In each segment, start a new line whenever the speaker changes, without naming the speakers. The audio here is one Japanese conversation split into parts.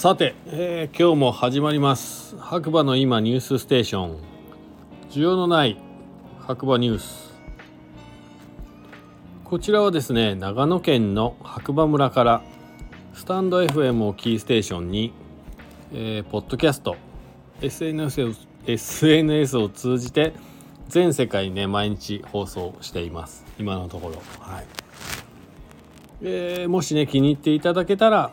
さて、えー今日も始まります。白馬の今ニュースステーション。需要のない白馬ニュース。こちらはですね長野県の白馬村からスタンド FM をキーステーションに、えーポッドキャスト SNS を SNS を通じて全世界にね毎日放送しています。今のところ。はい、えーもしね気に入っていただけたら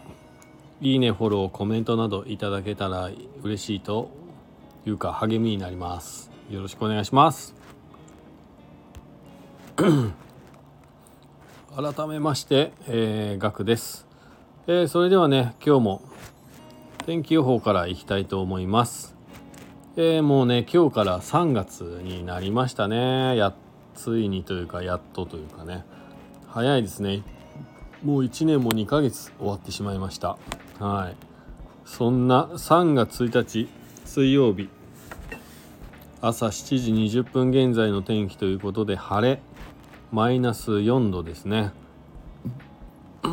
いいねフォローコメントなどいただけたら嬉しいというか励みになります。よろしくお願いします。改めまして、えー、ガクです、えーそれではね今日も天気予報からいきたいと思います。えーもうね今日から3月になりましたね。やついにというかやっとというかね。早いですね。もう1年も2ヶ月終わってしまいました。はい。そんな3月1日水曜日。朝7時20分現在の天気ということで晴れ。マイナス4度ですね。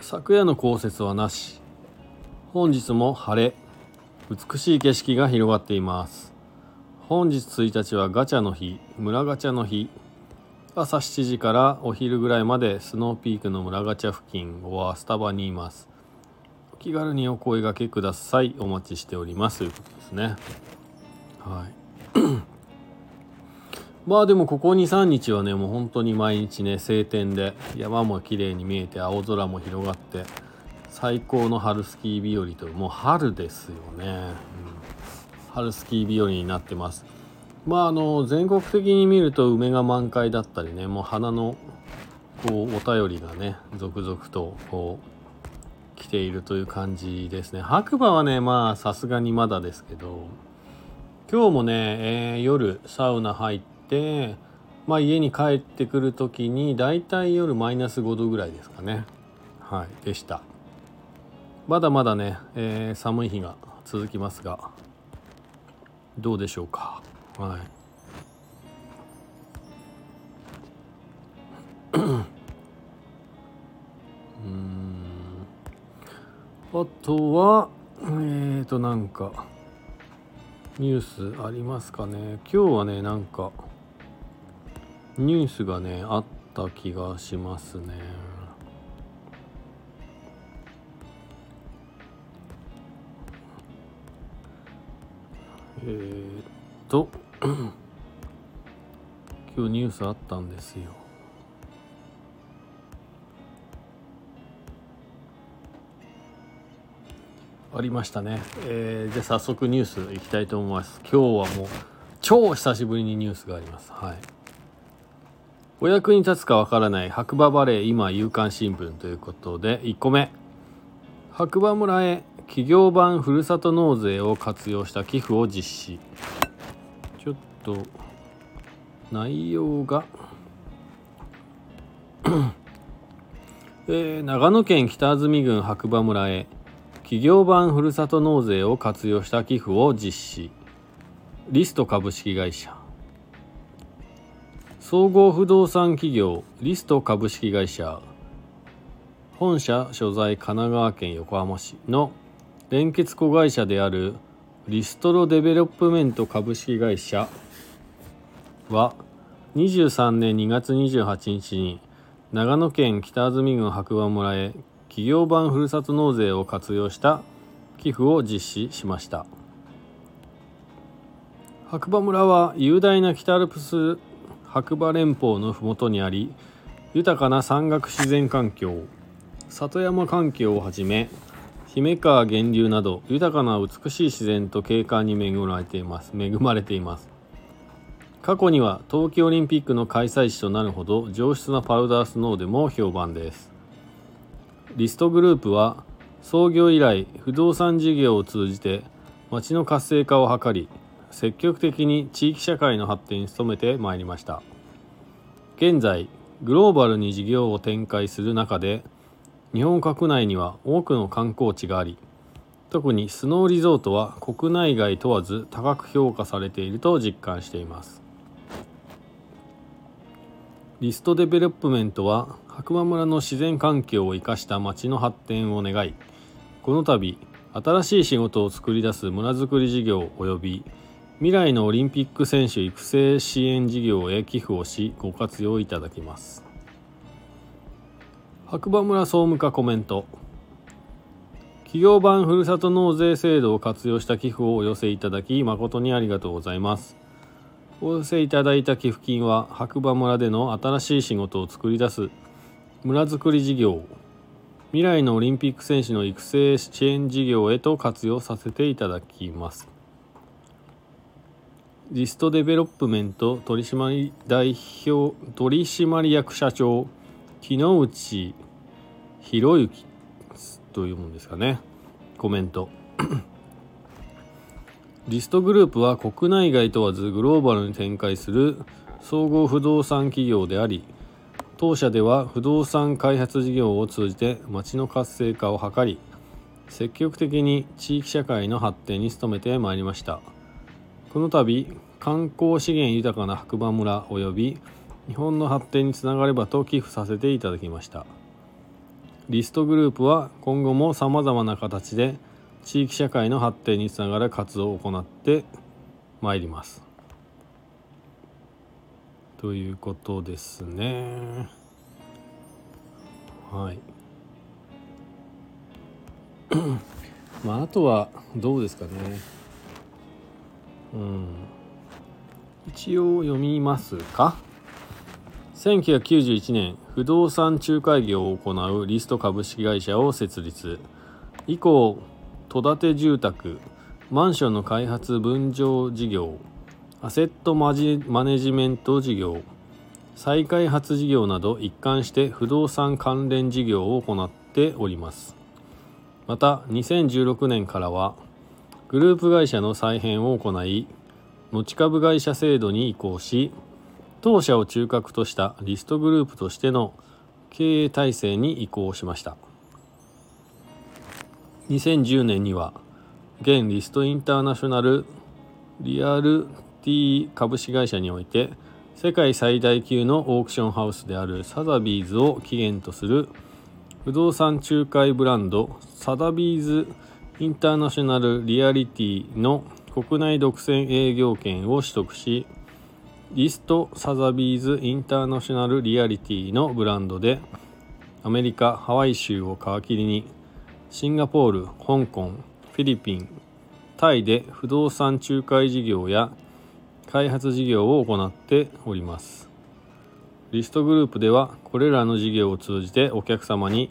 昨夜の降雪はなし。本日も晴れ。美しい景色が広がっています。本日1日はガチャの日村ガチャの日。朝7時からお昼ぐらいまでスノーピークの村ガチャ付近はスタバにいます。お気軽にお声掛けください。お待ちしております。ということですね。はい。まあでもここ23日はねもう本当に毎日ね晴天で山も綺麗に見えて青空も広がって最高の春スキー日和ともう春ですよね、うん。春スキー日和になってます。まああの全国的に見ると梅が満開だったりねもう花のこうお便りがね続々とこう来ているという感じですね。白馬はねまあさすがにまだですけど今日もね、えー夜サウナ入ってまあ家に帰ってくる時にだいたい夜マイナス5度ぐらいですかね。はいでした。まだまだね、えー寒い日が続きますがどうでしょうか。はい。うん。あとはえーとなんかニュースありますかね。今日はねなんかニュースがねあった気がしますね。えーっと今日ニュースあったんですよ。ありましたね、えーじゃあ早速ニュースいきたいと思います。今日はもう超久しぶりにニュースがあります。はい。お役に立つかわからない白馬バレー今夕刊新聞ということで1個目。白馬村へ企業版ふるさと納税を活用した寄付を実施。と内容が え長野県北安住郡白馬村へ企業版ふるさと納税を活用した寄付を実施。リスト株式会社。総合不動産企業リスト株式会社。本社所在神奈川県横浜市の連結子会社であるリストデベロップメント株式会社。は23年2月28日に長野県北安住郡白馬村へ企業版ふるさと納税を活用した寄付を実施しました。白馬村は雄大な北アルプス白馬連峰の麓にあり豊かな山岳自然環境里山環境をはじめ姫川源流など豊かな美しい自然と景観に恵まれています恵まれています。過去には冬季オリンピックの開催地となるほど上質なパウダースノーでも評判です。リストグループは創業以来不動産事業を通じて町の活性化を図り積極的に地域社会の発展に努めてまいりました。現在グローバルに事業を展開する中で日本国内には多くの観光地があり特にスノーリゾートは国内外問わず高く評価されていると実感しています。リストデベロップメントは白馬村の自然環境を生かした町の発展を願いこの度新しい仕事を作り出す村づくり事業及び未来のオリンピック選手育成支援事業へ寄付をしご活用いただきます。白馬村総務課コメント。企業版ふるさと納税制度を活用した寄付をお寄せいただき誠にありがとうございます。お寄せいただいた寄付金は白馬村での新しい仕事を作り出す村づくり事業。未来のオリンピック選手の育成支援事業へと活用させていただきます。リストデベロップメント取締代表取締役社長木之内博之というもんですかね。コメント。リストグループは国内外問わずグローバルに展開する総合不動産企業であり当社では不動産開発事業を通じて町の活性化を図り積極的に地域社会の発展に努めてまいりました。この度観光資源豊かな白馬村及び日本の発展につながればと寄付させていただきました。リストグループは今後もさまざまな形で地域社会の発展につながる活動を行ってまいります。ということですね。はい。まああとはどうですかね。うん。一応読みますか。1991年不動産仲介業を行うリスト株式会社を設立。以降戸建て住宅マンションの開発分譲事業アセットマネジメント事業再開発事業など一貫して不動産関連事業を行っております。また2016年からはグループ会社の再編を行い持ち株会社制度に移行し当社を中核としたリストグループとしての経営体制に移行しました。2010年には現リストインターナショナルリアル T 株式会社において世界最大級のオークションハウスであるサザビーズを起源とする不動産仲介ブランドサダビーズインターナショナルリアリティの国内独占営業権を取得しリストサザビーズインターナショナルリアリティのブランドでアメリカ・ハワイ州を皮切りにシンガポール、香港、フィリピン、タイで不動産仲介事業や開発事業を行っております。リストグループではこれらの事業を通じてお客様に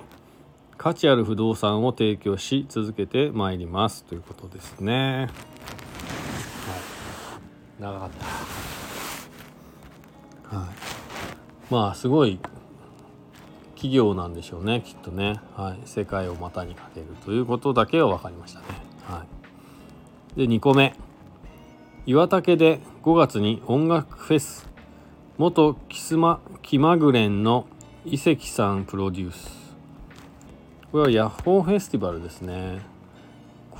価値ある不動産を提供し続けてまいります。ということですね、はい、長かった。はい。まあすごい企業なんでしょうねきっとね、はい、世界を股にかけるということだけは分かりましたね、はい、で2個目。岩竹で5月に音楽フェス。元キスマ気まぐれんの伊関さんプロデュース。これはヤッホーフェスティバルですね。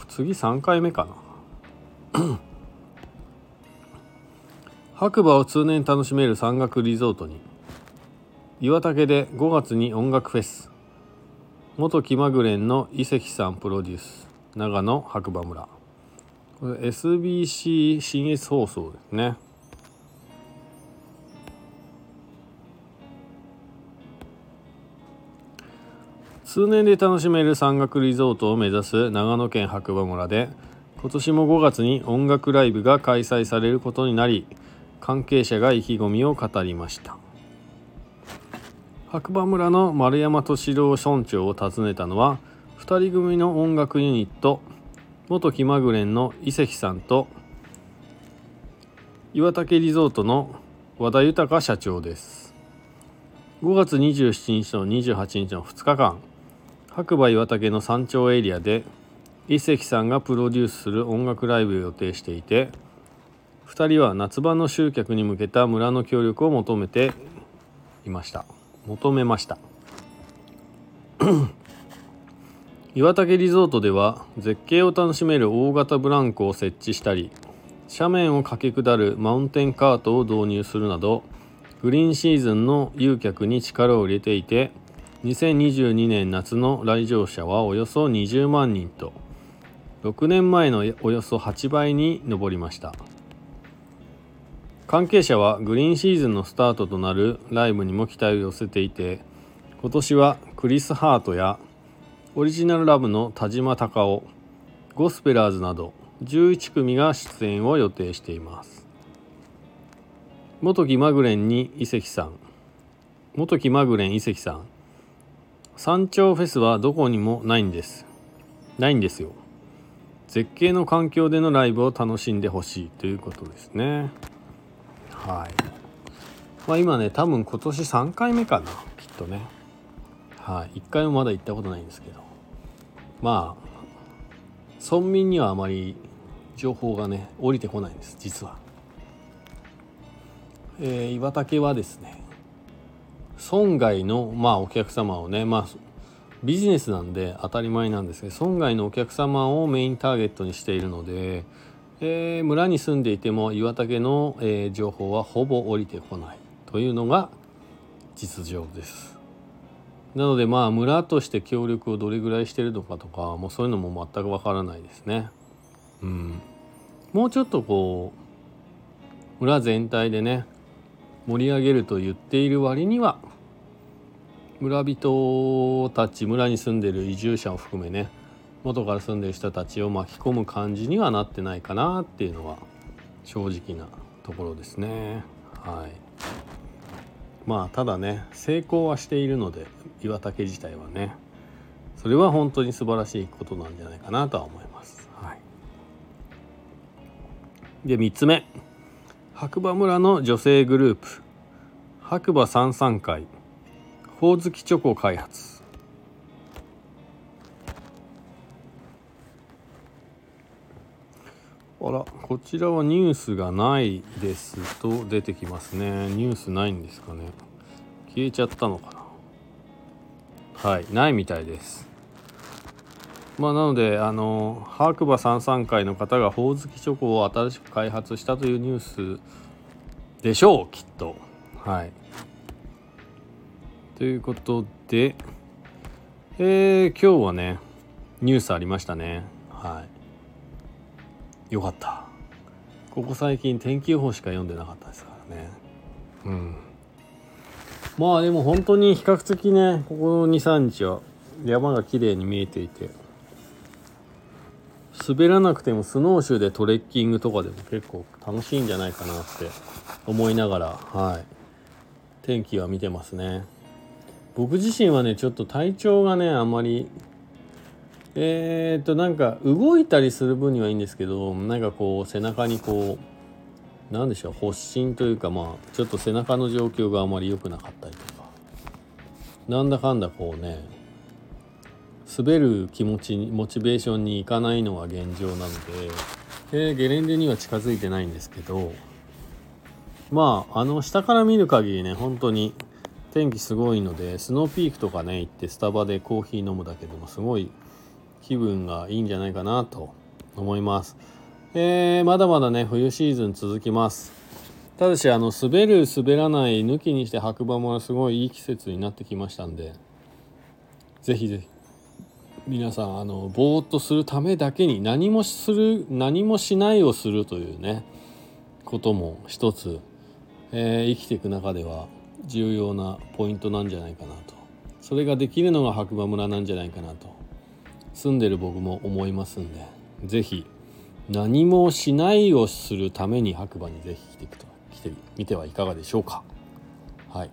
次3回目かな。白馬を通年楽しめる山岳リゾートに。岩竹で5月に音楽フェス。元気まぐれんの伊関さんプロデュース。長野白馬村。これ SBC 新越放送ですね。数年で楽しめる山岳リゾートを目指す長野県白馬村で今年も5月に音楽ライブが開催されることになり関係者が意気込みを語りました。白馬村の丸山敏郎村長を訪ねたのは2人組の音楽ユニット元気まぐれんの伊関さんと岩竹リゾートの和田豊社長です。5月27日と28日の2日間白馬岩竹の山頂エリアで伊関さんがプロデュースする音楽ライブを予定していて2人は夏場の集客に向けた村の協力を求めていました。求めました。岩竹リゾートでは絶景を楽しめる大型ブランコを設置したり斜面を駆け下るマウンテンカートを導入するなどグリーンシーズンの誘客に力を入れていて2022年夏の来場者はおよそ20万人と6年前のおよそ8倍に上りました。関係者はグリーンシーズンのスタートとなるライブにも期待を寄せていて今年はクリス・ハートやオリジナルラブの田島隆夫ゴスペラーズなど11組が出演を予定しています。元木マグレンに遺跡さん。元木マグレン遺跡さん。山頂フェスはどこにもないんです。ないんですよ。絶景の環境でのライブを楽しんでほしいということですね。はい。まあ今ね多分今年3回目かなきっとね。はい。1回もまだ行ったことないんですけど。まあ村民にはあまり情報がね降りてこないんです実は、えー、岩竹はですね村外のまあお客様をねまあビジネスなんで当たり前なんですけど村外のお客様をメインターゲットにしているので、えー、村に住んでいても岩竹の、えー、情報はほぼ降りてこないというのが実情です。なのでまあ村として協力をどれぐらいしてるのかとかもうそういうのも全くわからないですね。うん。もうちょっとこう村全体でね盛り上げると言っている割には村人たち村に住んでる移住者を含めね元から住んでる人たちを巻き込む感じにはなってないかなっていうのは正直なところですね。はい。まあただね成功はしているので岩竹自体はねそれは本当に素晴らしいことなんじゃないかなとは思います、はい、で3つ目。白馬村の女性グループ。白馬三三会。ほおずきチョコ開発。あらこちらはニュースがないですと出てきますね。ニュースないんですかね。消えちゃったのかな。はいないみたいです。まあなのであの白馬三三会の方がほおずきチョコを新しく開発したというニュースでしょうきっと。はい。ということで、えー、今日はねニュースありましたね。はい。よかった。ここ最近天気予報しか読んでなかったですからね。うん。まあでも本当に比較的ねここの23日は山が綺麗に見えていて滑らなくてもスノーシューでトレッキングとかでも結構楽しいんじゃないかなって思いながらはい。天気は見てますね。僕自身はねちょっと体調がねあんまりえー、っとなんか動いたりする分にはいいんですけどなんかこう背中にこうなんでしょう発疹というかまあちょっと背中の状況があまり良くなかったりとか。なんだかんだこうね滑る気持ちにモチベーションにいかないのが現状なので、えー、ゲレンデには近づいてないんですけどまああの下から見る限りね本当に天気すごいのでスノーピークとかね行ってスタバでコーヒー飲むだけでもすごい気分がいいんじゃないかなと思います。えー、まだまだね冬シーズン続きます。ただしあの滑る滑らない抜きにして白馬もすごいいい季節になってきましたんでぜひぜひ皆さんあのぼーっとするためだけに何もする何もしないをするというねことも一つ、えー、生きていく中では重要なポイントなんじゃないかなとそれができるのが白馬村なんじゃないかなと住んでる僕も思いますんで是非何もしないをするために白馬に是非来てくと来てみてはいかがでしょうか。はい。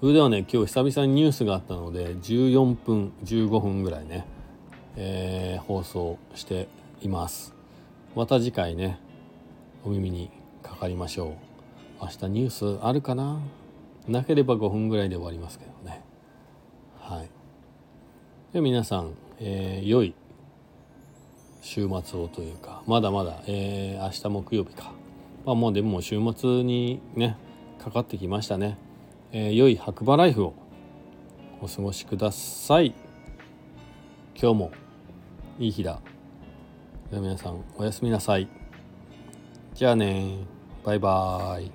それではね今日久々にニュースがあったので14分15分ぐらいね、えー、放送しています。また次回ねお耳にかかりましょう。明日ニュースあるかな？なければ5分ぐらいで終わりますけどね。はい。で皆さん、えー、良い週末をというかまだまだ、えー、明日木曜日か。まあもうでも週末にねかかってきましたね、えー、良い白馬ライフをお過ごしください。今日もいい日だ。では皆さんおやすみなさい。じゃあねバイバーイ。